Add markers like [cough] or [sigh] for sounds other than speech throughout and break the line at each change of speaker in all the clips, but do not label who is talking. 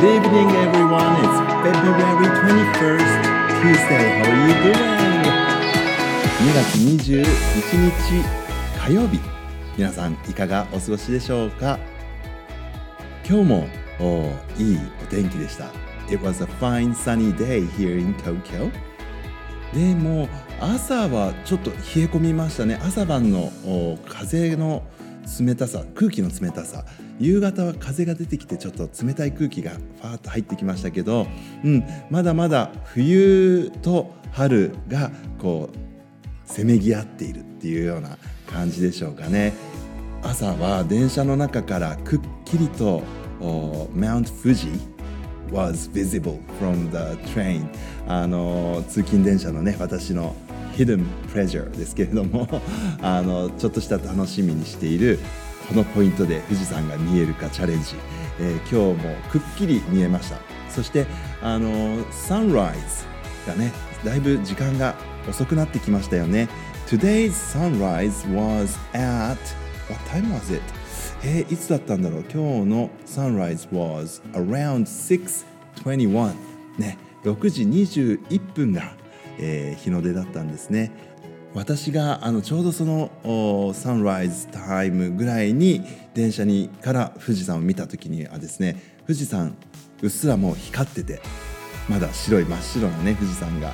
Good evening, everyone. It's February 21st, Tuesday. How are you doing? 2月21日火曜日。皆さん、いかがお過ごしでしょうか今日もおいいお天気でした。It was a fine sunny day here in Tokyo. でも朝はちょっと冷え込みましたね。朝晩の風の冷たさ空気の冷たさ夕方は風が出てきてちょっと冷たい空気がファーッと入ってきましたけど、うん、まだまだ冬と春がこうせめぎ合っているっていうような感じでしょうかね。朝は電車の中からくっきりと Mount Fuji was visible from the train あの通勤電車のね私の hidden pleasure ですけれども [laughs] あのちょっとした楽しみにしているこのポイントで富士山が見えるかチャレンジ、えー、今日もくっきり見えました。そしてあのサンライズがねだいぶ時間が遅くなってきましたよね。Today's sunrise was at what time was it? えー、いつだったんだろう？今日の sunrise was around 6:21ね6時21分がえー、日の出だったんですね。私があのちょうどそのサンライズタイムぐらいに電車にから富士山を見た時にはですね富士山うっすらもう光っててまだ白い真っ白なね富士山が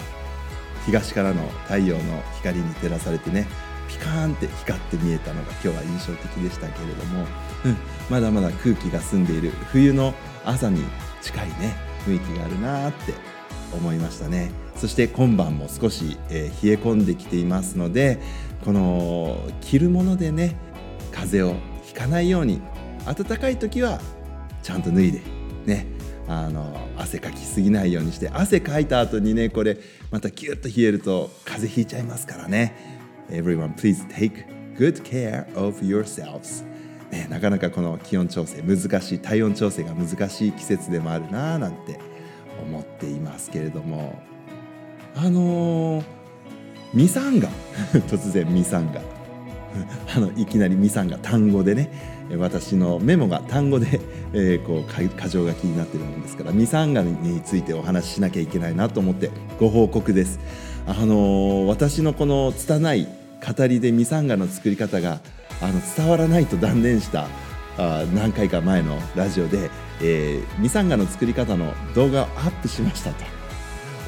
東からの太陽の光に照らされてねピカーンって光って見えたのが今日は印象的でしたけれども、うん、まだまだ空気が澄んでいる冬の朝に近いね雰囲気があるなって思いましたね。そして今晩も少し、えー、冷え込んできていますのでこの着るものでね風邪をひかないように暖かい時はちゃんと脱いでねあの汗かきすぎないようにして汗かいた後にねこれまたキュッと冷えると風邪ひいちゃいますからね。Everyone please take good care of yourselves. ね、なかなかこの気温調整難しい体温調整が難しい季節でもあるなぁなんて思っていますけれどもあのー、ミサンガ [laughs] 突然ミサンガ [laughs] あのいきなりミサンガ単語でね私のメモが単語で、えー、こう箇条書きになってるもんですからミサンガについてお話ししなきゃいけないなと思ってご報告です。あのー、私のこの拙い語りでミサンガの作り方があの伝わらないと断念したあ何回か前のラジオでえー、ミサンガの作り方の動画をアップしましたと。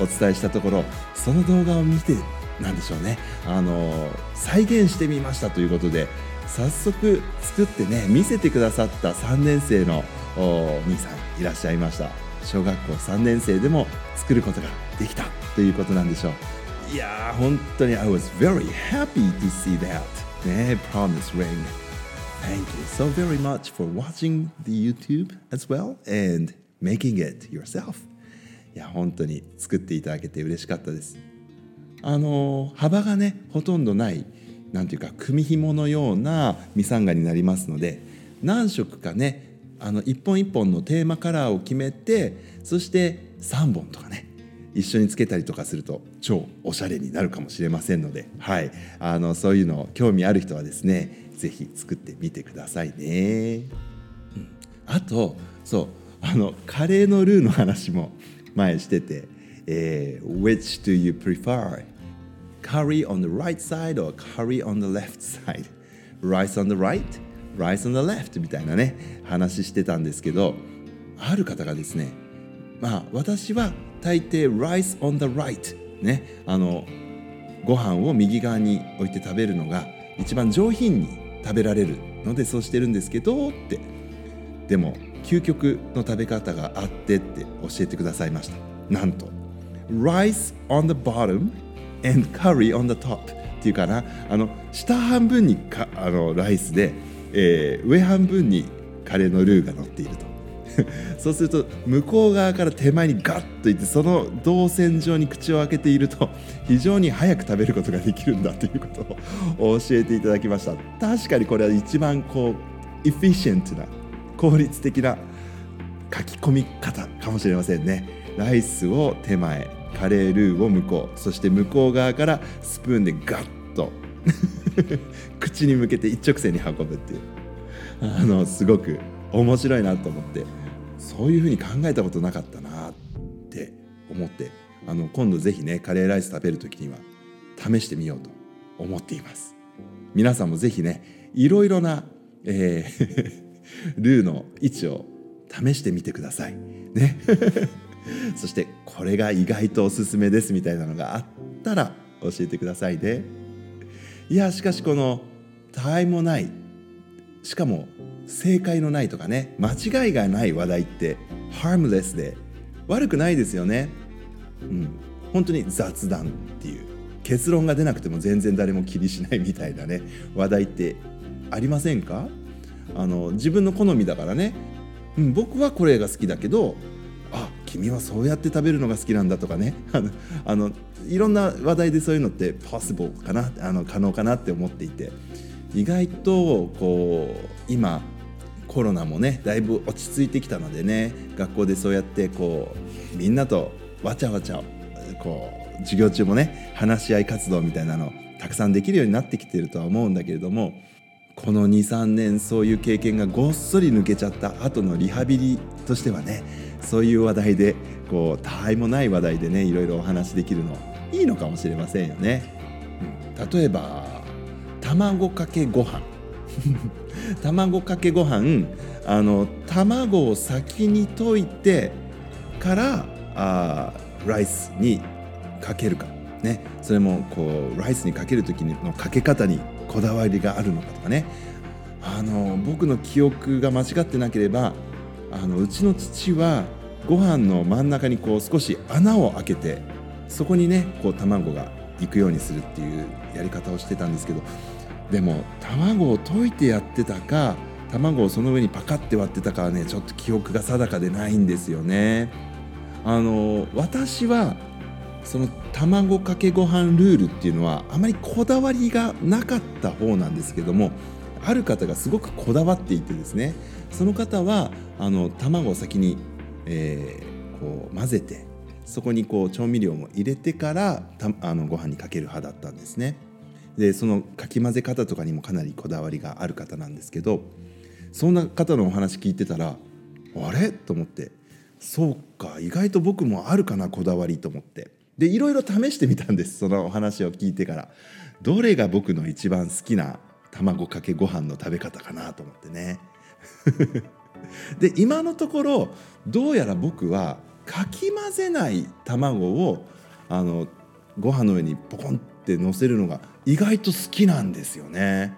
お伝えしたところその動画を見てなんでしょうね。あの再現してみましたということで早速作ってね見せてくださった3年生のお兄さんいらっしゃいました。小学校3年生でも作ることができたということなんでしょう。いやー本当に I was very happy to see that ね Promise Ring Thank you so very much for watching the YouTube as well and making it yourself. いや、本当に作っていただけて嬉しかったです。あの、幅がね、ほとんどない、なんていうか、組紐のようなミサンガになりますので、何色かね、あの、一本一本のテーマカラーを決めて、そして3本とかね、一緒につけたりとかすると超おしゃれになるかもしれませんので、はい、あのそういうの興味ある人はですねぜひ作ってみてくださいね。うん、あとそうあのカレーのルーの話も前してて、えー、Which do you prefer? Curry on the right side or curry on the left side? Rice on the right? Rice on the left? みたいなね話してたんですけどある方がですねまあ私は大抵 Rice on the right ねあのご飯を右側に置いて食べるのが一番上品に食べられるのでそうしてるんですけどって。でも究極の食べ方があってって教えてくださいました。なんと。Rice on the bottom and curry on the top っていうかな。あの下半分にかあのライスで、えー、上半分にカレーのルーが乗っていると。[laughs] そうすると向こう側から手前にガッといってその動線上に口を開けていると非常に早く食べることができるんだということを教えていただきました。確かにこれは一番こうエフィシェントな効率的な書き込み方かもしれませんね。ライスを手前カレールーを向こうそして向こう側からスプーンでガッと [laughs] 口に向けて一直線に運ぶっていう。あのすごく面白いなと思って。そういうふうに考えたことなかったなって思ってあの今度ぜひねカレーライス食べる時には試してみようと思っています。皆さんもぜひねいろいろな、えー [laughs] ルーの位置を試してみてください。ね。[laughs] そしてこれが意外とおすすめですみたいなのがあったら教えてくださいね。いやしかしこの他愛もないしかも正解のないとかね間違いがない話題ってハームレスで悪くないですよね。うん。本当に雑談っていう。結論が出なくても全然誰も気にしないみたいなね話題ってありませんか？あの自分の好みだからね、うん、僕はこれが好きだけどあ君はそうやって食べるのが好きなんだとかね。[laughs] あのあのいろんな話題でそういうのって possible かなあの可能かなって思っていて。意外とこう今コロナもねだいぶ落ち着いてきたのでね学校でそうやってこうみんなとわちゃわちゃこう授業中もね話し合い活動みたいなのたくさんできるようになってきてるとは思うんだけれどもこの23年そういう経験がごっそり抜けちゃった後のリハビリとしてはねそういう話題でこう他愛もない話題でねいろいろお話しできるのいいのかもしれませんよね。例えば卵かけご飯卵かけご飯あの卵を先に溶いてからあライスにかけるか、ね、それもこうライスにかける時のかけ方にこだわりがあるのかとかね。あの僕の記憶が間違ってなければあのうちの父はご飯の真ん中にこう少し穴を開けてそこにねこう卵が行くようにするっていうやり方をしてたんですけどでも卵を溶いてやってたか卵をその上にパカって割ってたかはねちょっと記憶が定かでないんですよね。あの私はその卵かけご飯ルールっていうのはあまりこだわりがなかった方なんですけどもある方がすごくこだわっていてですねその方はあの卵を先に、えー、こう混ぜてそこにこう調味料も入れてからたあのご飯にかける派だったんですね。でそのかき混ぜ方とかにもかなりこだわりがある方なんですけどそんな方のお話聞いてたらあれ？と思ってそうか意外と僕もあるかなこだわりと思って。でいろいろ試してみたんですそのお話を聞いてから。どれが僕の一番好きな卵かけご飯の食べ方かなと思ってね。[laughs] で今のところどうやら僕はかき混ぜない卵をあのご飯の上にポコンって乗せるのが意外と好きなんですよね。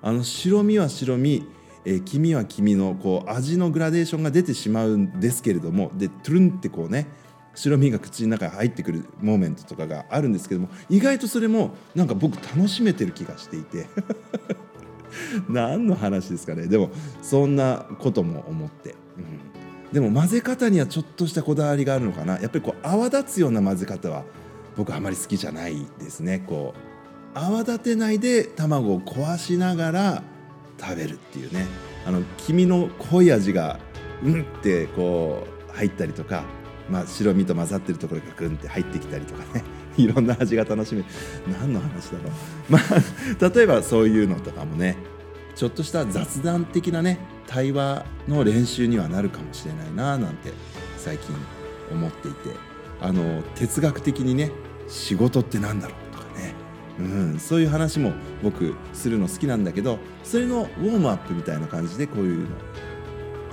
あの白身は白身え、黄身は黄身のこう味のグラデーションが出てしまうんですけれどもでトゥルンってこうね白身が口の中に入ってくるモーメントとかがあるんですけども意外とそれもなんか僕楽しめてる気がしていて。[laughs] 何の話ですかね。でもそんなことも思って、うん、でも混ぜ方にはちょっとしたこだわりがあるのかな。やっぱりこう泡立つような混ぜ方は僕あまり好きじゃないですね。こう泡立てないで卵を壊しながら食べるっていうね。あの黄身の濃い味がうんってこう入ったりとか、まあ、白身と混ざってるところがグンって入ってきたりとかね。[laughs] いろんな味が楽しめる。何の話だろう。[laughs] まあ例えばそういうのとかもねちょっとした雑談的なね対話の練習にはなるかもしれないななんて最近思っていて。あの哲学的にね仕事って何だろうとかねうん、そういう話も僕するの好きなんだけどそれのウォームアップみたいな感じでこういうの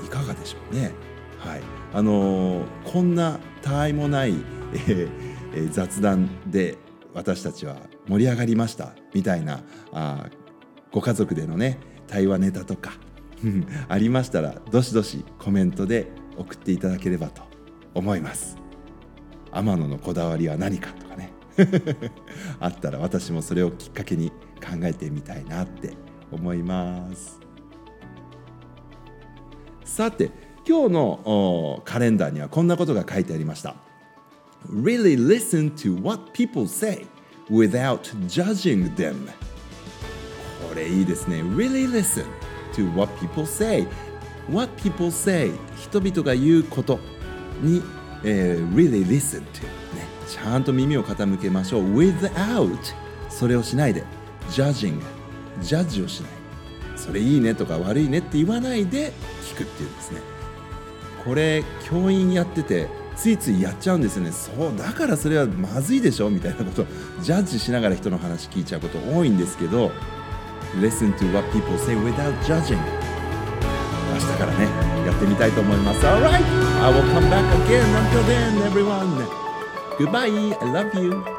いかがでしょうね。はいあのー、こんな他愛もない、えーえー、雑談で私たちは盛り上がりましたみたいなあご家族でのね対話ネタとかありましたらどしどしコメントで送っていただければと思います。天野のこだわりは何かあったら私もそれをきっかけに考えてみたいなって思いますさて今日のカレンダーにはこんなことが書いてありました Really listen to what people say without judging them これいいですね Really listen to what people say What people say 人々が言うことに、えー、really listen to ちゃんと耳を傾けましょう。Without それをしないで。Judging ジャッジをしない。それいいねとか悪いねって言わないで聞くっていうんですね。これ教員やっててついついやっちゃうんですよね。そうだからそれはまずいでしょみたいなこと。ジャッジしながら人の話聞いちゃうこと多いんですけど Listen to what people say without judging 明日からねやってみたいと思います。Alright! I will come back again. Until then everyone. Goodbye. I love you